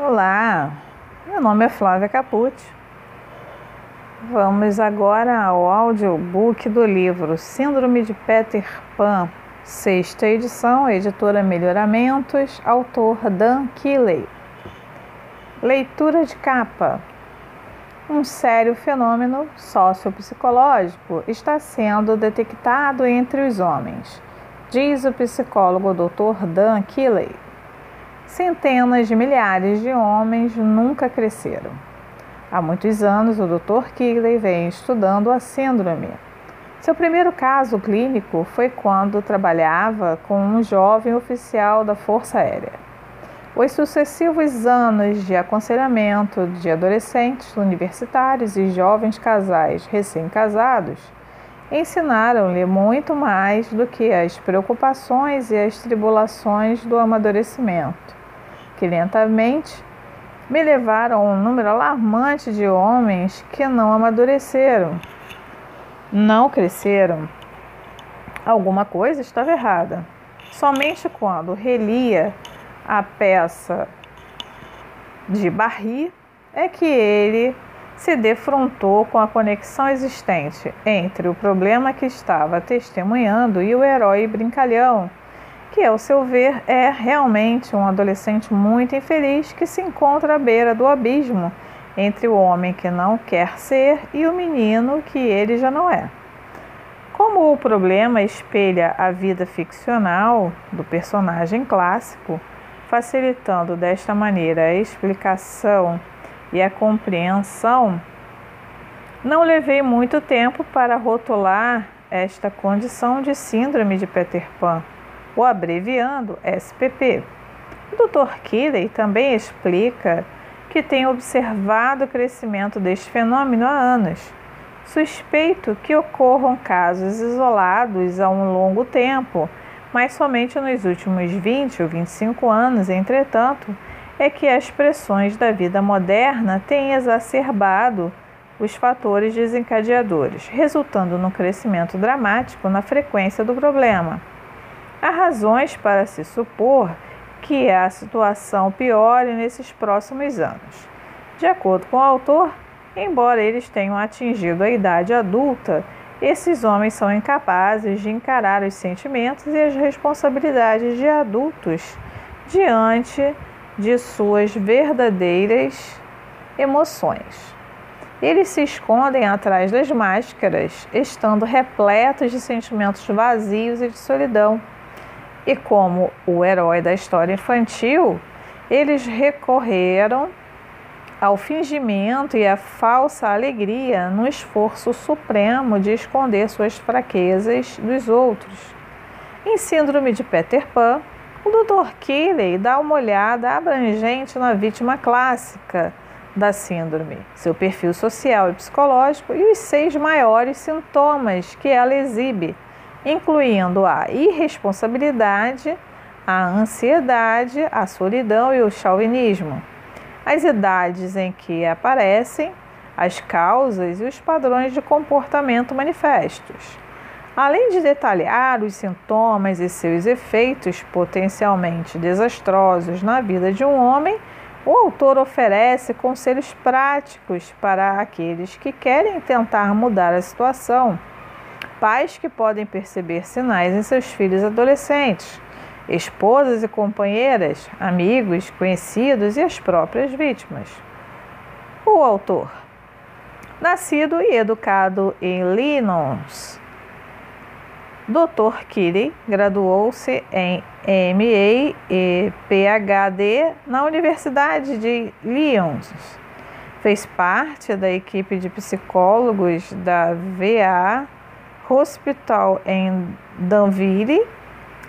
Olá, meu nome é Flávia Capucci. Vamos agora ao audiobook do livro Síndrome de Peter Pan, sexta edição, editora Melhoramentos, autor Dan Keeley. Leitura de capa. Um sério fenômeno sociopsicológico está sendo detectado entre os homens, diz o psicólogo Dr. Dan Keeley. Centenas de milhares de homens nunca cresceram. Há muitos anos, o Dr. Keeley vem estudando a síndrome. Seu primeiro caso clínico foi quando trabalhava com um jovem oficial da Força Aérea. Os sucessivos anos de aconselhamento de adolescentes universitários e jovens casais recém-casados ensinaram-lhe muito mais do que as preocupações e as tribulações do amadurecimento, que lentamente me levaram a um número alarmante de homens que não amadureceram, não cresceram. Alguma coisa estava errada. Somente quando relia a peça de Barry é que ele se defrontou com a conexão existente entre o problema que estava testemunhando e o herói brincalhão, que, ao seu ver, é realmente um adolescente muito infeliz que se encontra à beira do abismo entre o homem que não quer ser e o menino que ele já não é. Como o problema espelha a vida ficcional do personagem clássico, facilitando desta maneira a explicação e a compreensão, não levei muito tempo para rotular esta condição de síndrome de Peter Pan, ou abreviando SPP. O Dr. Keeley também explica que tem observado o crescimento deste fenômeno há anos. Suspeito que ocorram casos isolados há um longo tempo mas somente nos últimos 20 ou 25 anos, entretanto, é que as pressões da vida moderna têm exacerbado os fatores desencadeadores, resultando no crescimento dramático na frequência do problema. Há razões para se supor que a situação piore nesses próximos anos. De acordo com o autor, embora eles tenham atingido a idade adulta, esses homens são incapazes de encarar os sentimentos e as responsabilidades de adultos diante de suas verdadeiras emoções. Eles se escondem atrás das máscaras, estando repletos de sentimentos vazios e de solidão. E como o herói da história infantil, eles recorreram ao fingimento e à falsa alegria no esforço supremo de esconder suas fraquezas dos outros. Em Síndrome de Peter Pan, o Dr. Keeley dá uma olhada abrangente na vítima clássica da síndrome, seu perfil social e psicológico e os seis maiores sintomas que ela exibe, incluindo a irresponsabilidade, a ansiedade, a solidão e o chauvinismo as idades em que aparecem, as causas e os padrões de comportamento manifestos. Além de detalhar os sintomas e seus efeitos potencialmente desastrosos na vida de um homem, o autor oferece conselhos práticos para aqueles que querem tentar mudar a situação. Pais que podem perceber sinais em seus filhos adolescentes esposas e companheiras, amigos, conhecidos e as próprias vítimas. O autor, nascido e educado em Linons, Dr. Kiri graduou-se em MA e PhD na Universidade de Lyons. Fez parte da equipe de psicólogos da VA Hospital em Danville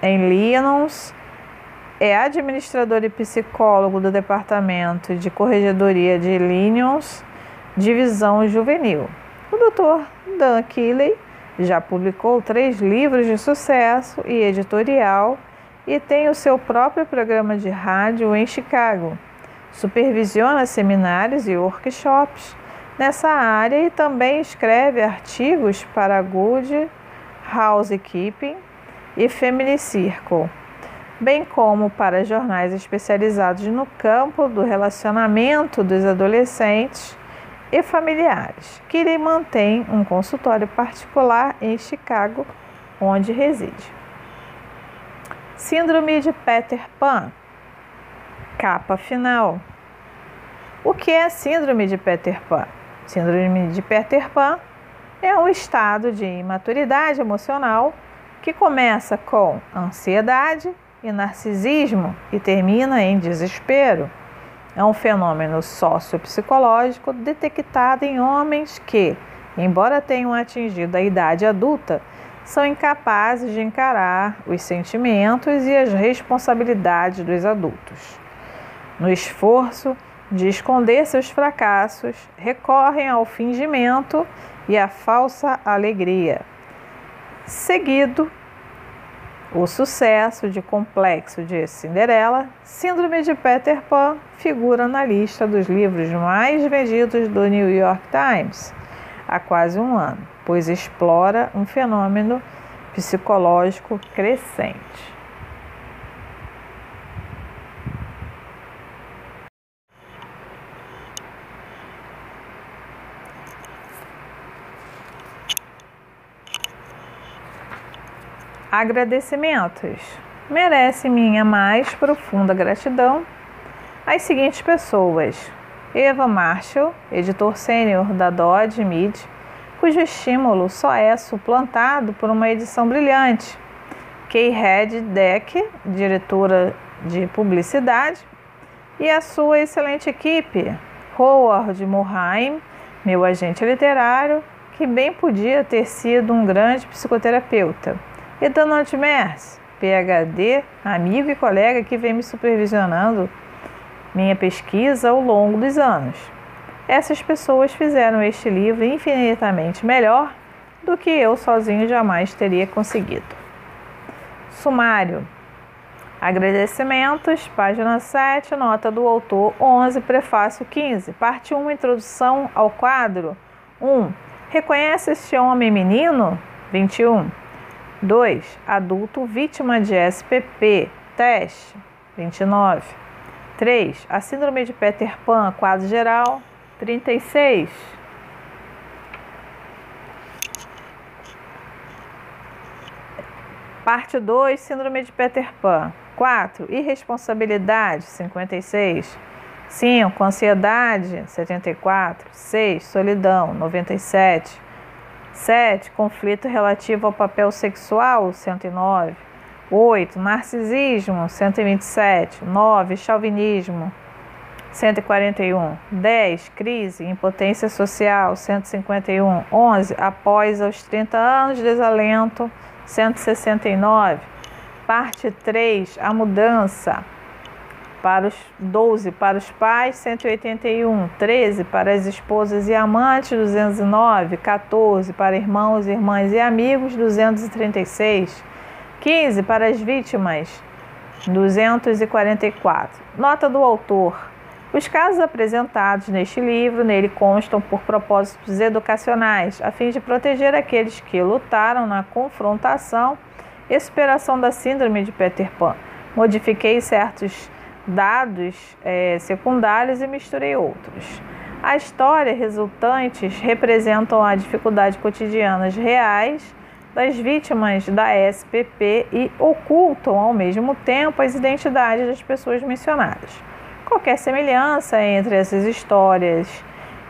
em Lyons, é administrador e psicólogo do Departamento de Corregedoria de Lyons, Divisão Juvenil. O Dr. Dan Keeley já publicou três livros de sucesso e editorial e tem o seu próprio programa de rádio em Chicago. Supervisiona seminários e workshops nessa área e também escreve artigos para Good Housekeeping e Family Circle. bem como para jornais especializados no campo do relacionamento dos adolescentes e familiares, que lhe mantém um consultório particular em Chicago, onde reside. Síndrome de Peter Pan. Capa final. O que é Síndrome de Peter Pan? Síndrome de Peter Pan é um estado de imaturidade emocional que começa com ansiedade e narcisismo e termina em desespero. É um fenômeno sociopsicológico detectado em homens que, embora tenham atingido a idade adulta, são incapazes de encarar os sentimentos e as responsabilidades dos adultos. No esforço de esconder seus fracassos, recorrem ao fingimento e à falsa alegria. Seguido o sucesso de Complexo de Cinderela, Síndrome de Peter Pan figura na lista dos livros mais vendidos do New York Times há quase um ano, pois explora um fenômeno psicológico crescente. Agradecimentos. Merece minha mais profunda gratidão as seguintes pessoas: Eva Marshall, editor sênior da Dodge Mid, cujo estímulo só é suplantado por uma edição brilhante. Kay Red Deck, diretora de publicidade, e a sua excelente equipe, Howard Mulheim, meu agente literário, que bem podia ter sido um grande psicoterapeuta. E Donald Mers, PhD, amigo e colega que vem me supervisionando minha pesquisa ao longo dos anos. Essas pessoas fizeram este livro infinitamente melhor do que eu sozinho jamais teria conseguido. Sumário. Agradecimentos, página 7, nota do autor 11, prefácio 15, parte 1, introdução ao quadro 1. Reconhece este homem menino? 21. 2. Adulto vítima de SPP. Teste. 29. 3. A síndrome de Peter Pan, quadro geral. 36. Parte 2, síndrome de Peter Pan. 4. Irresponsabilidade, 56. 5. Ansiedade, 74. 6. Solidão, 97. 7. Conflito relativo ao papel sexual, 109. 8. Narcisismo, 127. 9. Chauvinismo, 141. 10. Crise, impotência social, 151. 11. Após os 30 anos, desalento, 169. Parte 3. A mudança, para os 12 para os pais, 181, 13 para as esposas e amantes, 209, 14 para irmãos, irmãs e amigos, 236, 15 para as vítimas, 244. Nota do autor. Os casos apresentados neste livro nele constam por propósitos educacionais, a fim de proteger aqueles que lutaram na confrontação e superação da síndrome de Peter Pan. Modifiquei certos dados é, secundários e misturei outros. A história resultantes representam a dificuldade cotidianas reais das vítimas da SPP e ocultam ao mesmo tempo as identidades das pessoas mencionadas. Qualquer semelhança entre essas histórias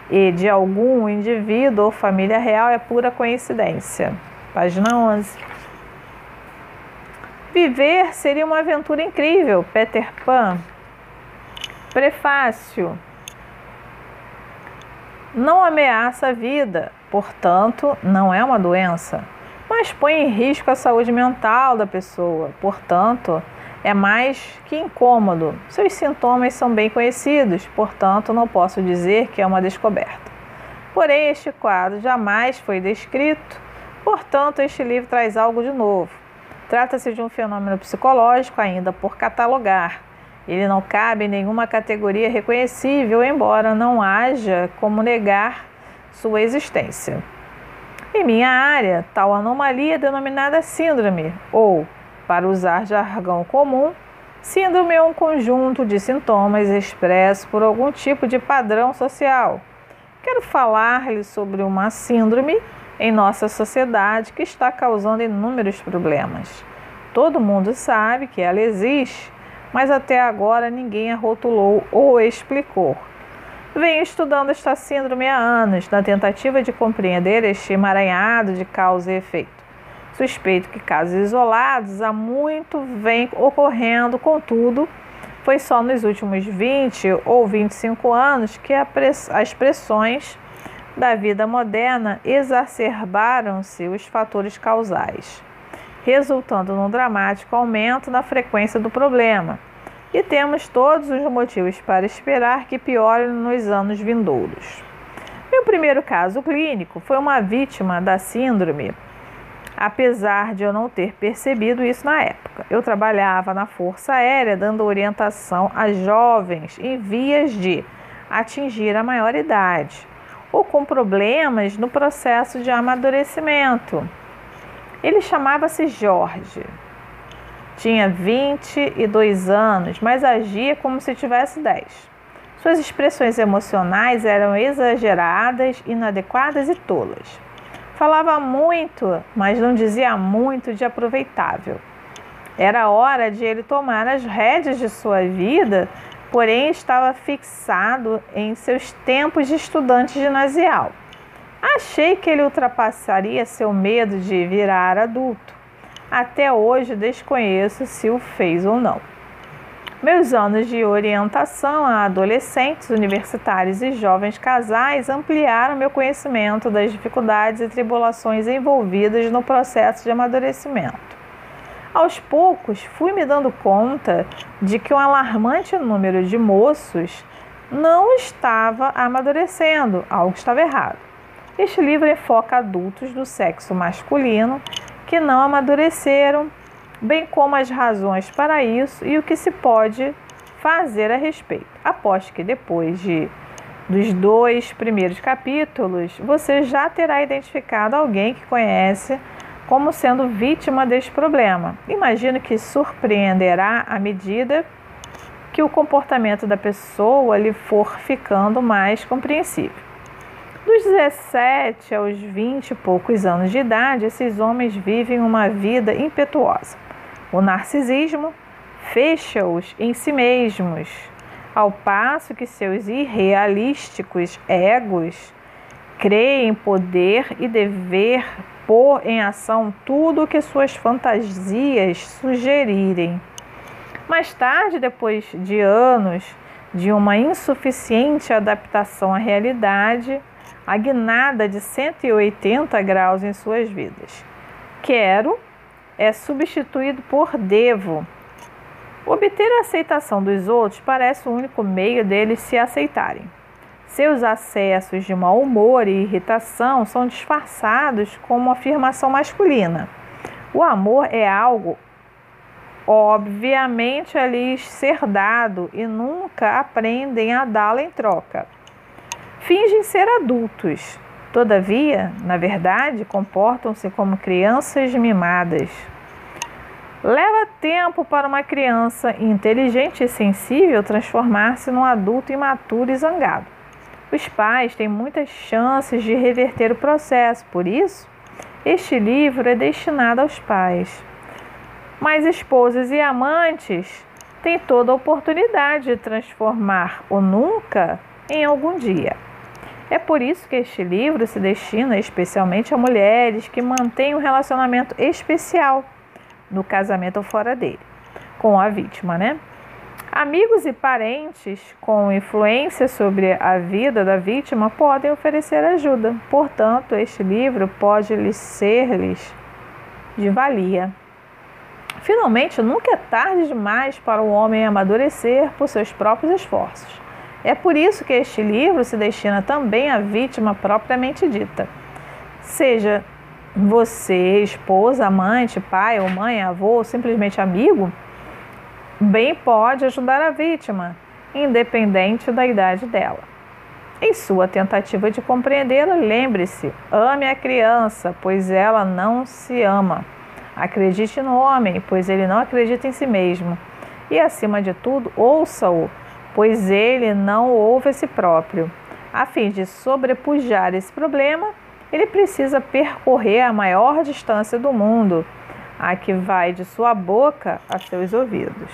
e de algum indivíduo ou família real é pura coincidência. Página 11. Viver seria uma aventura incrível, Peter Pan. Prefácio. Não ameaça a vida, portanto, não é uma doença, mas põe em risco a saúde mental da pessoa, portanto, é mais que incômodo. Seus sintomas são bem conhecidos, portanto, não posso dizer que é uma descoberta. Porém, este quadro jamais foi descrito, portanto, este livro traz algo de novo. Trata-se de um fenômeno psicológico ainda por catalogar. Ele não cabe em nenhuma categoria reconhecível, embora não haja como negar sua existência. Em minha área, tal anomalia é denominada síndrome ou Para usar jargão comum, síndrome é um conjunto de sintomas expressos por algum tipo de padrão social. Quero falar-lhe sobre uma síndrome em nossa sociedade que está causando inúmeros problemas. Todo mundo sabe que ela existe, mas até agora ninguém a rotulou ou explicou. Venho estudando esta síndrome há anos, na tentativa de compreender este emaranhado de causa e efeito. Suspeito que casos isolados há muito vêm ocorrendo, contudo, foi só nos últimos 20 ou 25 anos que as pressões da vida moderna exacerbaram-se os fatores causais, resultando num dramático aumento na frequência do problema. E temos todos os motivos para esperar que piore nos anos vindouros. Meu primeiro caso clínico foi uma vítima da síndrome apesar de eu não ter percebido isso na época. Eu trabalhava na Força Aérea dando orientação a jovens em vias de atingir a maioridade ou com problemas no processo de amadurecimento. Ele chamava-se Jorge. Tinha 22 anos, mas agia como se tivesse 10. Suas expressões emocionais eram exageradas, inadequadas e tolas. Falava muito, mas não dizia muito de aproveitável. Era hora de ele tomar as rédeas de sua vida, porém estava fixado em seus tempos de estudante ginasial. Achei que ele ultrapassaria seu medo de virar adulto. Até hoje desconheço se o fez ou não. Meus anos de orientação a adolescentes, universitários e jovens casais ampliaram meu conhecimento das dificuldades e tribulações envolvidas no processo de amadurecimento. Aos poucos, fui me dando conta de que um alarmante número de moços não estava amadurecendo, algo estava errado. Este livro enfoca adultos do sexo masculino que não amadureceram bem como as razões para isso e o que se pode fazer a respeito. Aposto que depois de dos dois primeiros capítulos, você já terá identificado alguém que conhece como sendo vítima deste problema. Imagino que surpreenderá à medida que o comportamento da pessoa lhe for ficando mais compreensível. Dos 17 aos 20 e poucos anos de idade, esses homens vivem uma vida impetuosa o narcisismo fecha-os em si mesmos, ao passo que seus irrealísticos egos creem poder e dever pôr em ação tudo o que suas fantasias sugerirem. Mais tarde, depois de anos de uma insuficiente adaptação à realidade, a guinada de 180 graus em suas vidas. Quero é substituído por devo. Obter a aceitação dos outros parece o único meio deles se aceitarem. Seus acessos de mau humor e irritação são disfarçados como afirmação masculina. O amor é algo obviamente a lhes ser dado e nunca aprendem a dá-lo em troca. Fingem ser adultos, Todavia, na verdade, comportam-se como crianças mimadas. Leva tempo para uma criança inteligente e sensível transformar-se num adulto imaturo e zangado. Os pais têm muitas chances de reverter o processo, por isso, este livro é destinado aos pais. Mas esposas e amantes têm toda a oportunidade de transformar o nunca em algum dia. É por isso que este livro se destina especialmente a mulheres que mantêm um relacionamento especial no casamento ou fora dele, com a vítima, né? Amigos e parentes com influência sobre a vida da vítima podem oferecer ajuda. Portanto, este livro pode lhes ser-lhes de valia. Finalmente, nunca é tarde demais para o homem amadurecer por seus próprios esforços. É por isso que este livro se destina também à vítima propriamente dita. Seja você, esposa, amante, pai ou mãe, avô ou simplesmente amigo, bem pode ajudar a vítima, independente da idade dela. Em sua tentativa de compreendê-la, lembre-se: ame a criança, pois ela não se ama. Acredite no homem, pois ele não acredita em si mesmo. E, acima de tudo, ouça-o, pois ele não ouve a si próprio. A fim de sobrepujar esse problema, ele precisa percorrer a maior distância do mundo, a que vai de sua boca a seus ouvidos.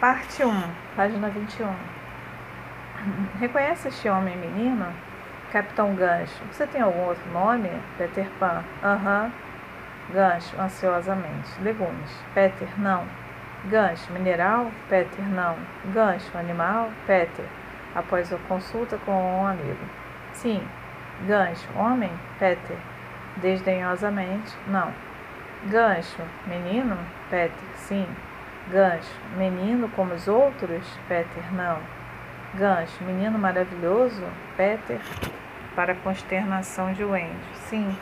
Parte 1, página 21. Reconhece este homem e menino? Capitão Gancho. Você tem algum outro nome? Peter Pan. Aham. Uhum. Gancho, ansiosamente. Legumes. Peter, não. Gancho, mineral? Peter, não. Gancho, animal? Peter, após a consulta com um amigo. Sim. Gancho, homem? Peter, desdenhosamente, não. Gancho, menino? Peter, sim. Gancho, menino como os outros? Peter, não. Gancho, menino maravilhoso? Peter, para consternação de Wendy, sim.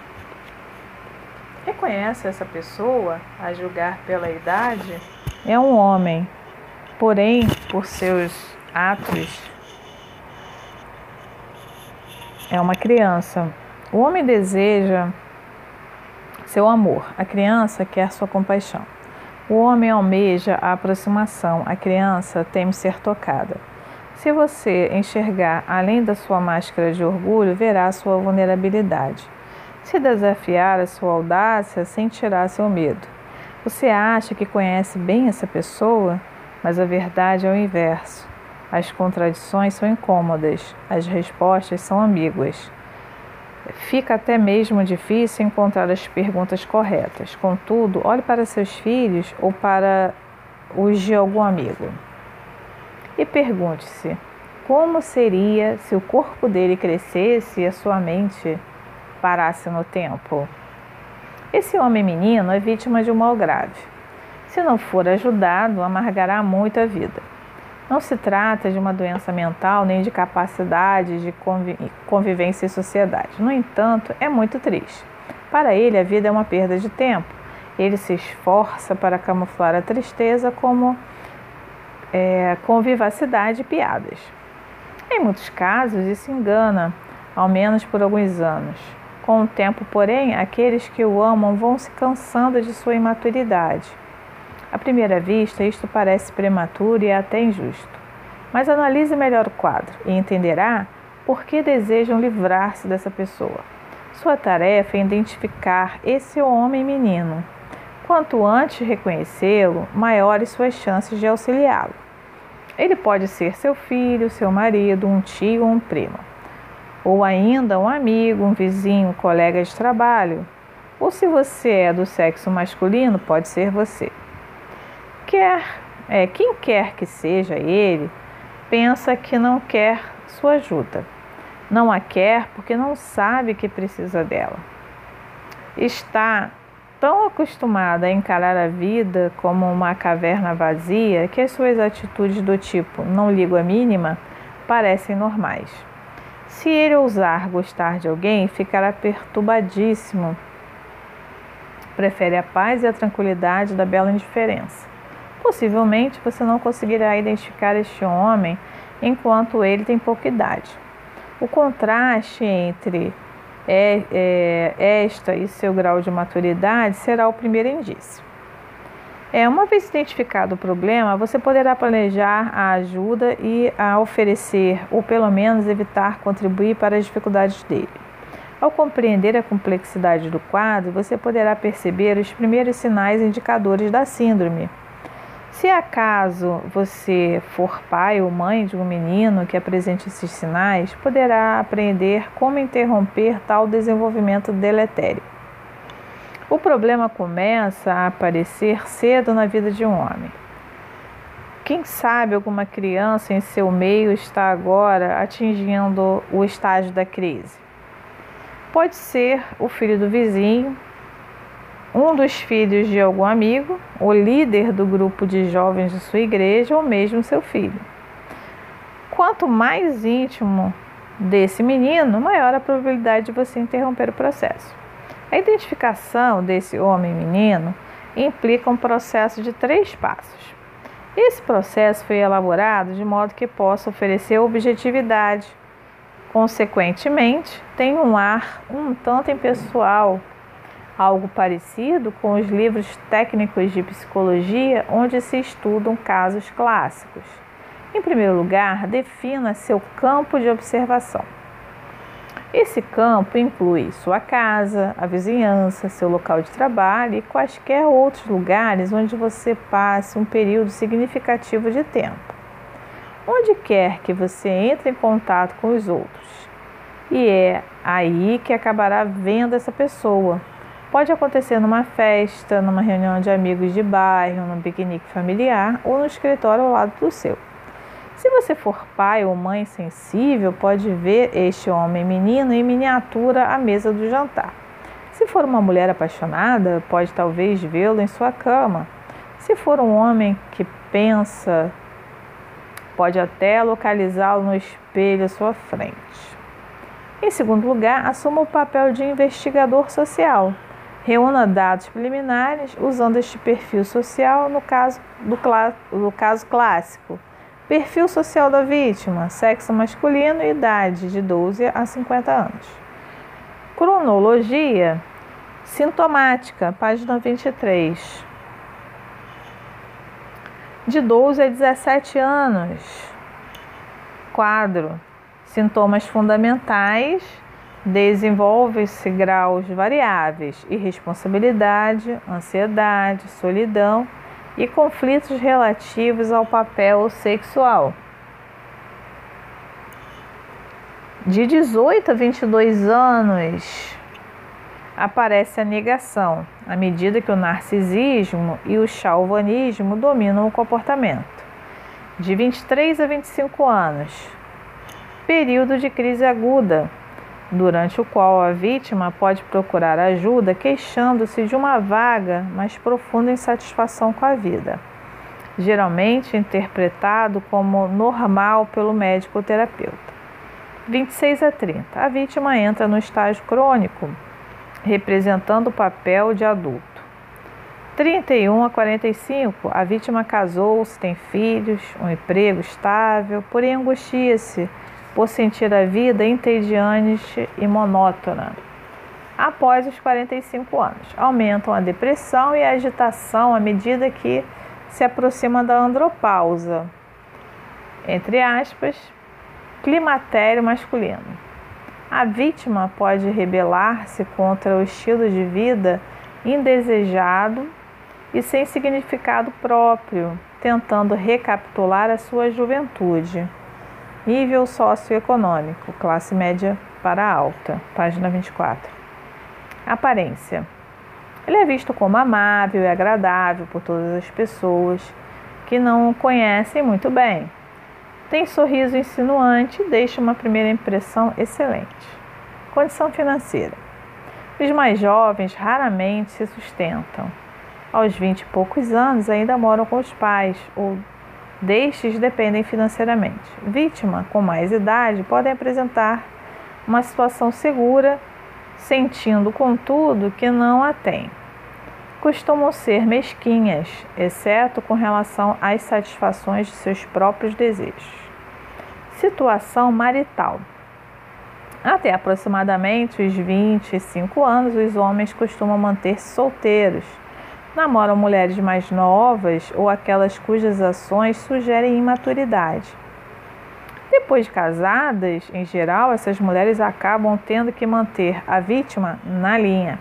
Reconhece essa pessoa, a julgar pela idade? É um homem, porém, por seus atos, é uma criança. O homem deseja seu amor, a criança quer sua compaixão. O homem almeja a aproximação, a criança teme ser tocada. Se você enxergar além da sua máscara de orgulho, verá sua vulnerabilidade. Se desafiar a sua audácia, sentirá seu medo. Você acha que conhece bem essa pessoa, mas a verdade é o inverso. As contradições são incômodas, as respostas são ambíguas. Fica até mesmo difícil encontrar as perguntas corretas. Contudo, olhe para seus filhos ou para os de algum amigo e pergunte-se: como seria se o corpo dele crescesse e a sua mente parasse no tempo? Esse homem menino é vítima de um mal grave. Se não for ajudado, amargará muito a vida. Não se trata de uma doença mental nem de capacidade de convivência em sociedade. No entanto, é muito triste. Para ele, a vida é uma perda de tempo. Ele se esforça para camuflar a tristeza como é, com vivacidade e piadas. Em muitos casos, isso engana, ao menos por alguns anos. Com o tempo, porém, aqueles que o amam vão se cansando de sua imaturidade. À primeira vista, isto parece prematuro e até injusto. Mas analise melhor o quadro e entenderá por que desejam livrar-se dessa pessoa. Sua tarefa é identificar esse homem menino. Quanto antes reconhecê-lo, maiores suas chances de auxiliá-lo. Ele pode ser seu filho, seu marido, um tio ou um primo ou ainda um amigo, um vizinho, um colega de trabalho. Ou se você é do sexo masculino, pode ser você. Quer, é, quem quer que seja ele, pensa que não quer sua ajuda. Não a quer porque não sabe que precisa dela. Está tão acostumada a encarar a vida como uma caverna vazia que as suas atitudes do tipo não ligo a mínima parecem normais. Se ele ousar gostar de alguém, ficará perturbadíssimo. Prefere a paz e a tranquilidade da bela indiferença. Possivelmente você não conseguirá identificar este homem enquanto ele tem pouca idade. O contraste entre é, é, esta e seu grau de maturidade será o primeiro indício. É, uma vez identificado o problema, você poderá planejar a ajuda e a oferecer, ou pelo menos evitar contribuir para as dificuldades dele. Ao compreender a complexidade do quadro, você poderá perceber os primeiros sinais indicadores da síndrome. Se acaso você for pai ou mãe de um menino que apresente esses sinais, poderá aprender como interromper tal desenvolvimento deletério. O problema começa a aparecer cedo na vida de um homem. Quem sabe alguma criança em seu meio está agora atingindo o estágio da crise. Pode ser o filho do vizinho, um dos filhos de algum amigo, o líder do grupo de jovens de sua igreja ou mesmo seu filho. Quanto mais íntimo desse menino, maior a probabilidade de você interromper o processo. A identificação desse homem menino implica um processo de três passos. Esse processo foi elaborado de modo que possa oferecer objetividade Consequentemente, tem um ar um tanto impessoal, algo parecido com os livros técnicos de psicologia onde se estudam casos clássicos. Em primeiro lugar, defina seu campo de observação. Esse campo inclui sua casa, a vizinhança, seu local de trabalho e quaisquer outros lugares onde você passe um período significativo de tempo. Onde quer que você entre em contato com os outros. E é aí que acabará vendo essa pessoa. Pode acontecer numa festa, numa reunião de amigos de bairro, num piquenique familiar ou no escritório ao lado do seu. Se você for pai ou mãe sensível, pode ver este homem menino em miniatura à mesa do jantar. Se for uma mulher apaixonada, pode talvez vê-lo em sua cama. Se for um homem que pensa, pode até localizá-lo no espelho à sua frente. Em segundo lugar, assuma o papel de investigador social. Reúna dados preliminares usando este perfil social no caso, do, do caso clássico Perfil social da vítima: sexo masculino e idade de 12 a 50 anos. Cronologia sintomática, página 23. De 12 a 17 anos. Quadro: sintomas fundamentais desenvolve-se graus variáveis: irresponsabilidade, ansiedade, solidão e conflitos relativos ao papel sexual. De 18 a 22 anos, aparece a negação, à medida que o narcisismo e o chauvinismo dominam o comportamento. De 23 a 25 anos, período de crise aguda, durante o qual a vítima pode procurar ajuda queixando-se de uma vaga, mas profunda insatisfação com a vida, geralmente interpretado como normal pelo médico terapeuta. 26 a 30. A vítima entra no estágio crônico, representando o papel de adulto. 31 a 45. A vítima casou-se, tem filhos, um emprego estável, porém angustia-se por sentir a vida entediante e monótona. Após os 45 anos, aumentam a depressão e a agitação à medida que se aproxima da andropausa, entre aspas, climatério masculino. A vítima pode rebelar-se contra o estilo de vida indesejado e sem significado próprio, tentando recapitular a sua juventude. Nível socioeconômico, classe média para alta, página 24. Aparência. Ele é visto como amável e agradável por todas as pessoas que não o conhecem muito bem. Tem sorriso insinuante e deixa uma primeira impressão excelente. Condição financeira. Os mais jovens raramente se sustentam. Aos 20 e poucos anos ainda moram com os pais ou destes dependem financeiramente. Vítima com mais idade podem apresentar uma situação segura, sentindo, contudo, que não a têm. Costumam ser mesquinhas, exceto com relação às satisfações de seus próprios desejos. Situação marital. Até aproximadamente os 25 anos, os homens costumam manter-se solteiros namoram mulheres mais novas ou aquelas cujas ações sugerem imaturidade. Depois de casadas, em geral, essas mulheres acabam tendo que manter a vítima na linha.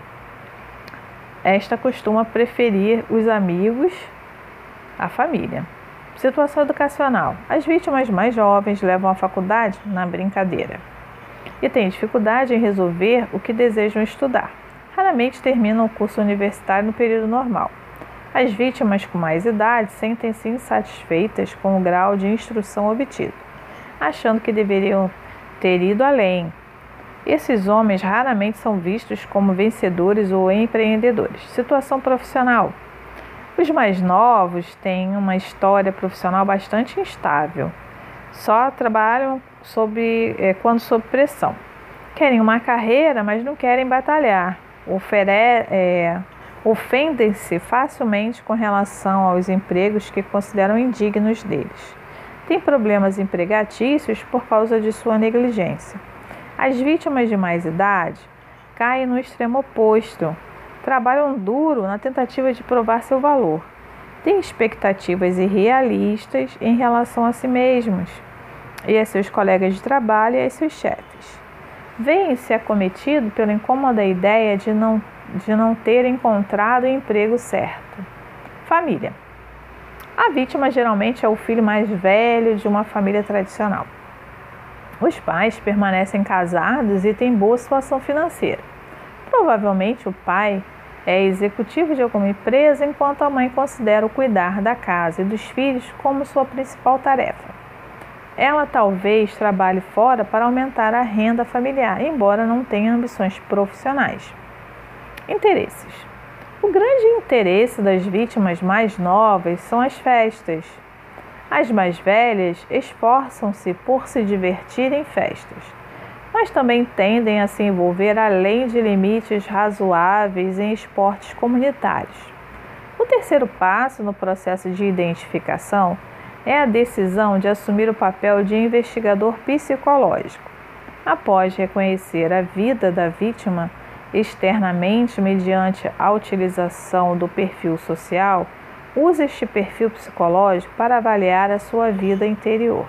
Esta costuma preferir os amigos à família. Situação educacional: as vítimas mais jovens levam a faculdade na brincadeira e têm dificuldade em resolver o que desejam estudar raramente terminam o curso universitário no período normal. As vítimas com mais idade sentem-se insatisfeitas com o grau de instrução obtido, achando que deveriam ter ido além. Esses homens raramente são vistos como vencedores ou empreendedores. Situação profissional. Os mais novos têm uma história profissional bastante instável. Só trabalham sob, é, quando sob pressão. Querem uma carreira, mas não querem batalhar é, ofendem-se facilmente com relação aos empregos que consideram indignos deles. Têm problemas empregatícios por causa de sua negligência. As vítimas de mais idade caem no extremo oposto, trabalham duro na tentativa de provar seu valor, têm expectativas irrealistas em relação a si mesmos e a seus colegas de trabalho e a seus chefes. Vêm-se acometido pela incômoda ideia de não, de não ter encontrado o emprego certo. Família. A vítima geralmente é o filho mais velho de uma família tradicional. Os pais permanecem casados e têm boa situação financeira. Provavelmente o pai é executivo de alguma empresa, enquanto a mãe considera o cuidar da casa e dos filhos como sua principal tarefa. Ela talvez trabalhe fora para aumentar a renda familiar, embora não tenha ambições profissionais. Interesses. O grande interesse das vítimas mais novas são as festas. As mais velhas esforçam-se por se divertir em festas, mas também tendem a se envolver além de limites razoáveis em esportes comunitários. O terceiro passo no processo de identificação é a decisão de assumir o papel de investigador psicológico. Após reconhecer a vida da vítima, externamente mediante a utilização do perfil social, use este perfil psicológico para avaliar a sua vida interior.